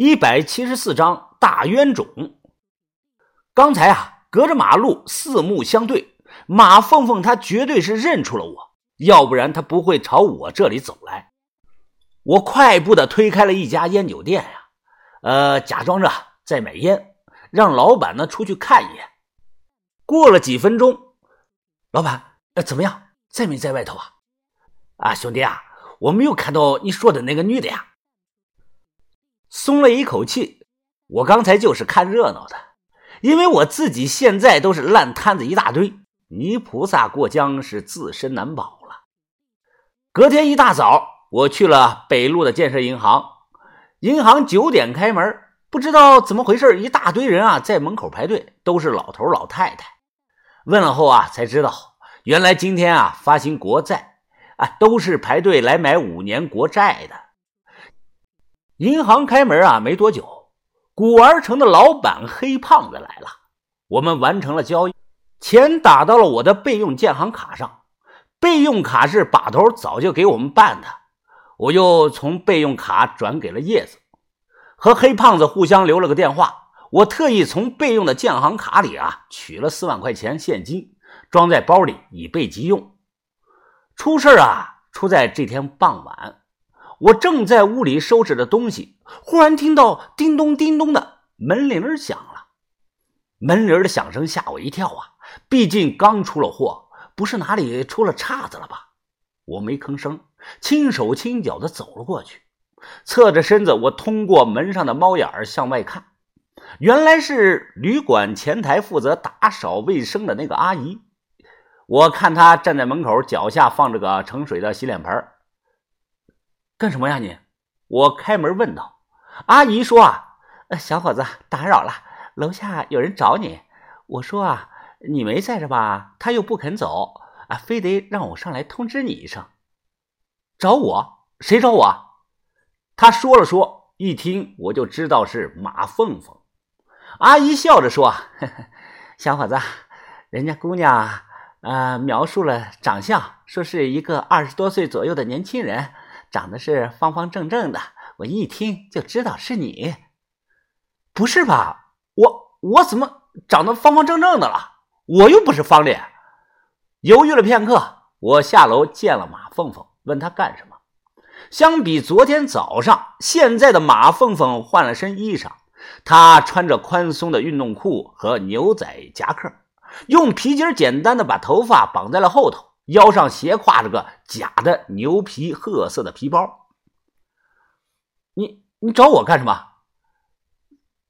一百七十四章大冤种。刚才啊，隔着马路四目相对，马凤凤她绝对是认出了我，要不然她不会朝我这里走来。我快步的推开了一家烟酒店呀，呃，假装着在买烟，让老板呢出去看一眼。过了几分钟，老板，呃，怎么样，在没在外头啊？啊，兄弟啊，我没有看到你说的那个女的呀。松了一口气，我刚才就是看热闹的，因为我自己现在都是烂摊子一大堆，泥菩萨过江是自身难保了。隔天一大早，我去了北路的建设银行，银行九点开门，不知道怎么回事，一大堆人啊在门口排队，都是老头老太太。问了后啊，才知道原来今天啊发行国债，啊都是排队来买五年国债的。银行开门啊，没多久，古玩城的老板黑胖子来了。我们完成了交易，钱打到了我的备用建行卡上。备用卡是把头早就给我们办的，我又从备用卡转给了叶子，和黑胖子互相留了个电话。我特意从备用的建行卡里啊取了四万块钱现金，装在包里以备急用。出事啊，出在这天傍晚。我正在屋里收拾着东西，忽然听到叮咚叮咚的门铃响了。门铃的响声吓我一跳啊！毕竟刚出了货，不是哪里出了岔子了吧？我没吭声，轻手轻脚的走了过去，侧着身子，我通过门上的猫眼儿向外看，原来是旅馆前台负责打扫卫生的那个阿姨。我看她站在门口，脚下放着个盛水的洗脸盆。干什么呀你？我开门问道。阿姨说：“啊，小伙子，打扰了，楼下有人找你。”我说：“啊，你没在这吧？”他又不肯走，啊，非得让我上来通知你一声。找我？谁找我？他说了说，一听我就知道是马凤凤。阿姨笑着说：“小伙子，人家姑娘啊，描述了长相，说是一个二十多岁左右的年轻人。”长得是方方正正的，我一听就知道是你。不是吧？我我怎么长得方方正正的了？我又不是方脸。犹豫了片刻，我下楼见了马凤凤，问她干什么。相比昨天早上，现在的马凤凤换了身衣裳，她穿着宽松的运动裤和牛仔夹克，用皮筋简单的把头发绑在了后头。腰上斜挎着个假的牛皮褐色的皮包，你你找我干什么？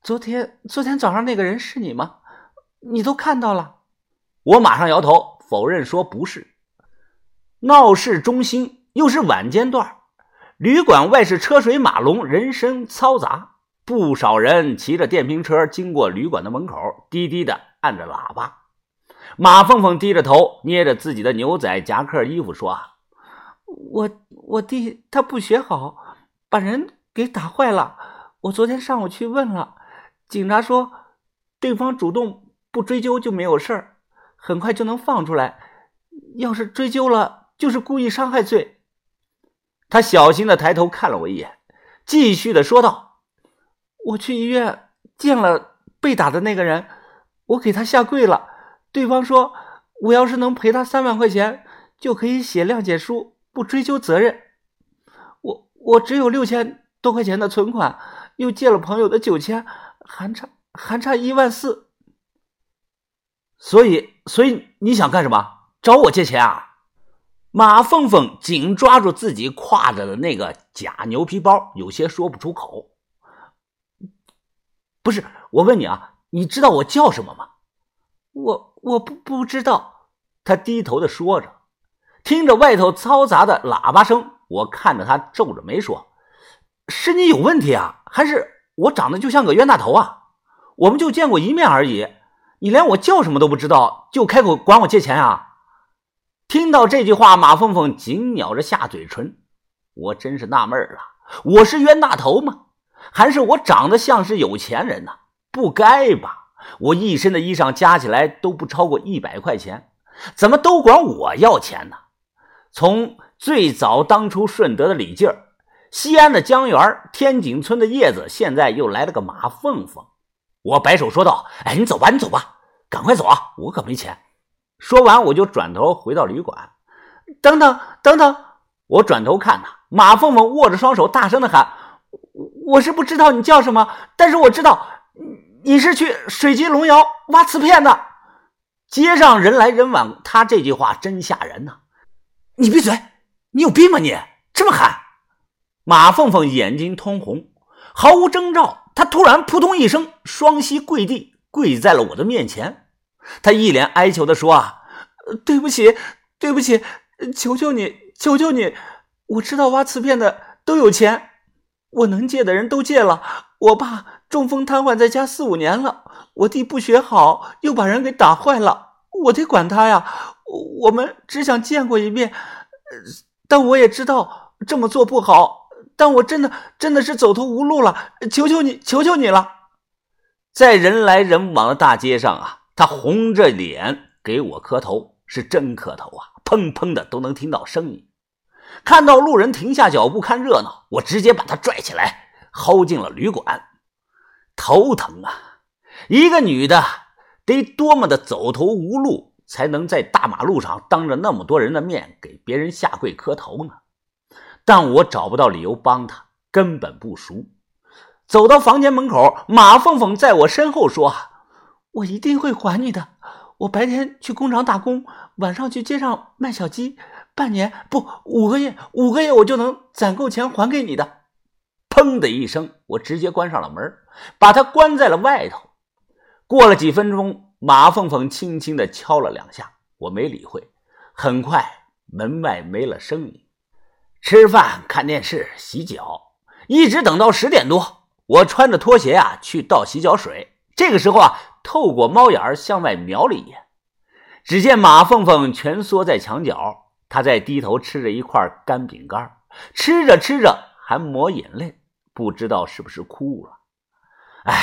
昨天昨天早上那个人是你吗？你都看到了？我马上摇头否认说不是。闹市中心又是晚间段，旅馆外是车水马龙，人声嘈杂，不少人骑着电瓶车经过旅馆的门口，滴滴的按着喇叭。马凤凤低着头，捏着自己的牛仔夹克衣服说：“我我弟他不学好，把人给打坏了。我昨天上午去问了，警察说对方主动不追究就没有事儿，很快就能放出来。要是追究了，就是故意伤害罪。”他小心的抬头看了我一眼，继续的说道：“我去医院见了被打的那个人，我给他下跪了。”对方说：“我要是能赔他三万块钱，就可以写谅解书，不追究责任。我我只有六千多块钱的存款，又借了朋友的九千，还差还差一万四。所以，所以你想干什么？找我借钱啊？”马凤凤紧抓住自己挎着的那个假牛皮包，有些说不出口。不是，我问你啊，你知道我叫什么吗？我我不不知道，他低头的说着，听着外头嘈杂的喇叭声，我看着他皱着眉说：“是你有问题啊，还是我长得就像个冤大头啊？我们就见过一面而已，你连我叫什么都不知道，就开口管我借钱啊？”听到这句话，马凤凤紧咬着下嘴唇，我真是纳闷了，我是冤大头吗？还是我长得像是有钱人呢？不该吧？我一身的衣裳加起来都不超过一百块钱，怎么都管我要钱呢？从最早当初顺德的李劲儿，西安的江源，天井村的叶子，现在又来了个马凤凤。我摆手说道：“哎，你走吧，你走吧，赶快走啊，我可没钱。”说完，我就转头回到旅馆。等等，等等！我转头看他，马凤凤握着双手，大声的喊：“我是不知道你叫什么，但是我知道你是去水晶龙窑挖瓷片的。”街上人来人往，他这句话真吓人呐！你闭嘴！你有病吗？你这么喊！马凤凤眼睛通红，毫无征兆，她突然扑通一声，双膝跪地，跪在了我的面前。她一脸哀求的说：“啊，对不起，对不起，求求你，求求你！我知道挖瓷片的都有钱，我能借的人都借了。我爸中风瘫痪在家四五年了，我弟不学好，又把人给打坏了，我得管他呀。我们只想见过一面，但我也知道这么做不好。”但我真的真的是走投无路了，求求你，求求你了！在人来人往的大街上啊，他红着脸给我磕头，是真磕头啊，砰砰的都能听到声音。看到路人停下脚步看热闹，我直接把他拽起来，薅进了旅馆。头疼啊！一个女的得多么的走投无路，才能在大马路上当着那么多人的面给别人下跪磕头呢？但我找不到理由帮他，根本不熟。走到房间门口，马凤凤在我身后说：“我一定会还你的。我白天去工厂打工，晚上去街上卖小鸡，半年不五个月，五个月我就能攒够钱还给你的。”砰的一声，我直接关上了门，把他关在了外头。过了几分钟，马凤凤轻轻的敲了两下，我没理会。很快，门外没了声音。吃饭、看电视、洗脚，一直等到十点多。我穿着拖鞋啊去倒洗脚水。这个时候啊，透过猫眼向外瞄了一眼，只见马凤凤蜷缩在墙角，她在低头吃着一块干饼干，吃着吃着还抹眼泪，不知道是不是哭了。唉，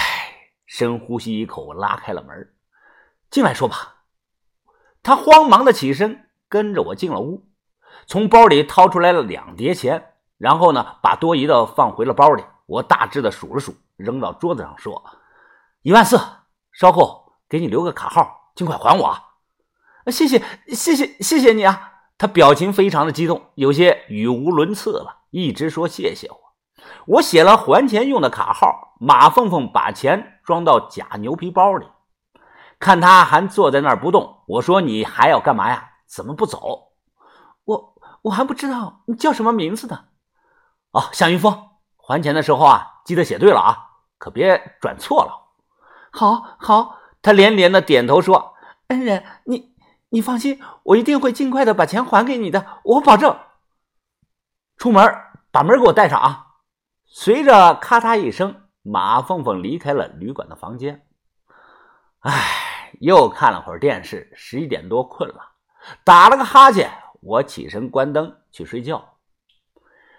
深呼吸一口，拉开了门，进来说吧。他慌忙的起身，跟着我进了屋。从包里掏出来了两叠钱，然后呢，把多余的放回了包里。我大致的数了数，扔到桌子上说：“一万四，稍后给你留个卡号，尽快还我。”啊谢谢，谢谢，谢谢你啊！他表情非常的激动，有些语无伦次了，一直说谢谢我。我写了还钱用的卡号，马凤凤把钱装到假牛皮包里，看他还坐在那儿不动，我说：“你还要干嘛呀？怎么不走？”我。我还不知道你叫什么名字呢。哦，夏云峰，还钱的时候啊，记得写对了啊，可别转错了。好，好。他连连的点头说：“恩人，你你放心，我一定会尽快的把钱还给你的，我保证。”出门把门给我带上啊！随着咔嗒一声，马凤凤离开了旅馆的房间。唉，又看了会儿电视，十一点多困了，打了个哈欠。我起身关灯去睡觉，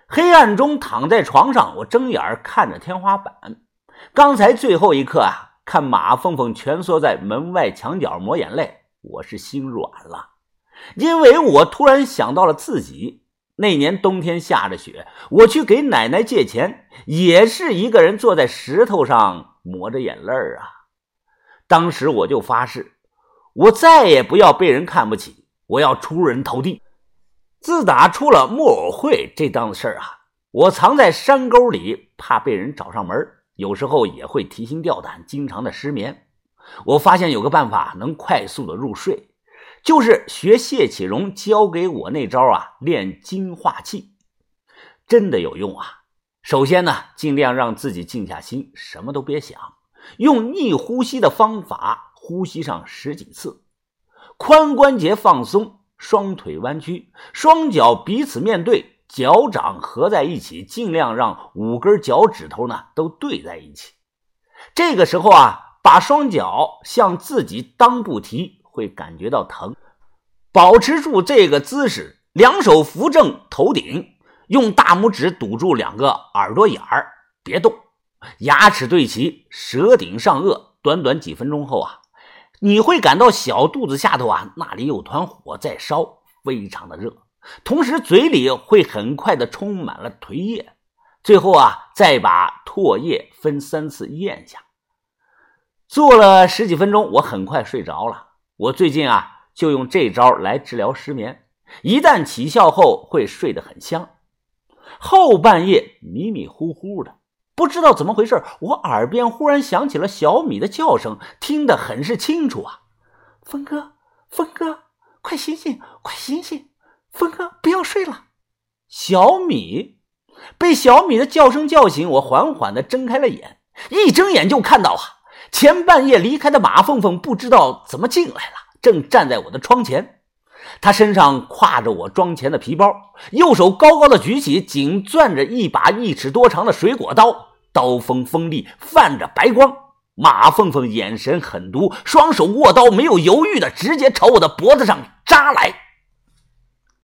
黑暗中躺在床上，我睁眼看着天花板。刚才最后一刻啊，看马凤凤蜷缩在门外墙角抹眼泪，我是心软了，因为我突然想到了自己那年冬天下着雪，我去给奶奶借钱，也是一个人坐在石头上抹着眼泪啊。当时我就发誓，我再也不要被人看不起，我要出人头地。自打出了木偶会这档子事儿啊，我藏在山沟里，怕被人找上门，有时候也会提心吊胆，经常的失眠。我发现有个办法能快速的入睡，就是学谢启荣教给我那招啊，练精化气，真的有用啊。首先呢，尽量让自己静下心，什么都别想，用逆呼吸的方法呼吸上十几次，髋关节放松。双腿弯曲，双脚彼此面对，脚掌合在一起，尽量让五根脚趾头呢都对在一起。这个时候啊，把双脚向自己裆部提，会感觉到疼。保持住这个姿势，两手扶正头顶，用大拇指堵住两个耳朵眼儿，别动，牙齿对齐，舌顶上颚。短短几分钟后啊。你会感到小肚子下头啊，那里有团火在烧，非常的热，同时嘴里会很快的充满了唾液。最后啊，再把唾液分三次咽下。做了十几分钟，我很快睡着了。我最近啊，就用这招来治疗失眠。一旦起效后，会睡得很香。后半夜迷迷糊糊的，不知道怎么回事，我耳边忽然响起了小米的叫声，听得很是清楚啊！峰哥，峰哥，快醒醒，快醒醒！峰哥，不要睡了。小米被小米的叫声叫醒，我缓缓的睁开了眼，一睁眼就看到啊，前半夜离开的马凤凤不知道怎么进来了，正站在我的窗前。她身上挎着我装钱的皮包，右手高高的举起，紧攥着一把一尺多长的水果刀，刀锋锋利，泛着白光。马凤凤眼神狠毒，双手握刀，没有犹豫的直接朝我的脖子上扎来。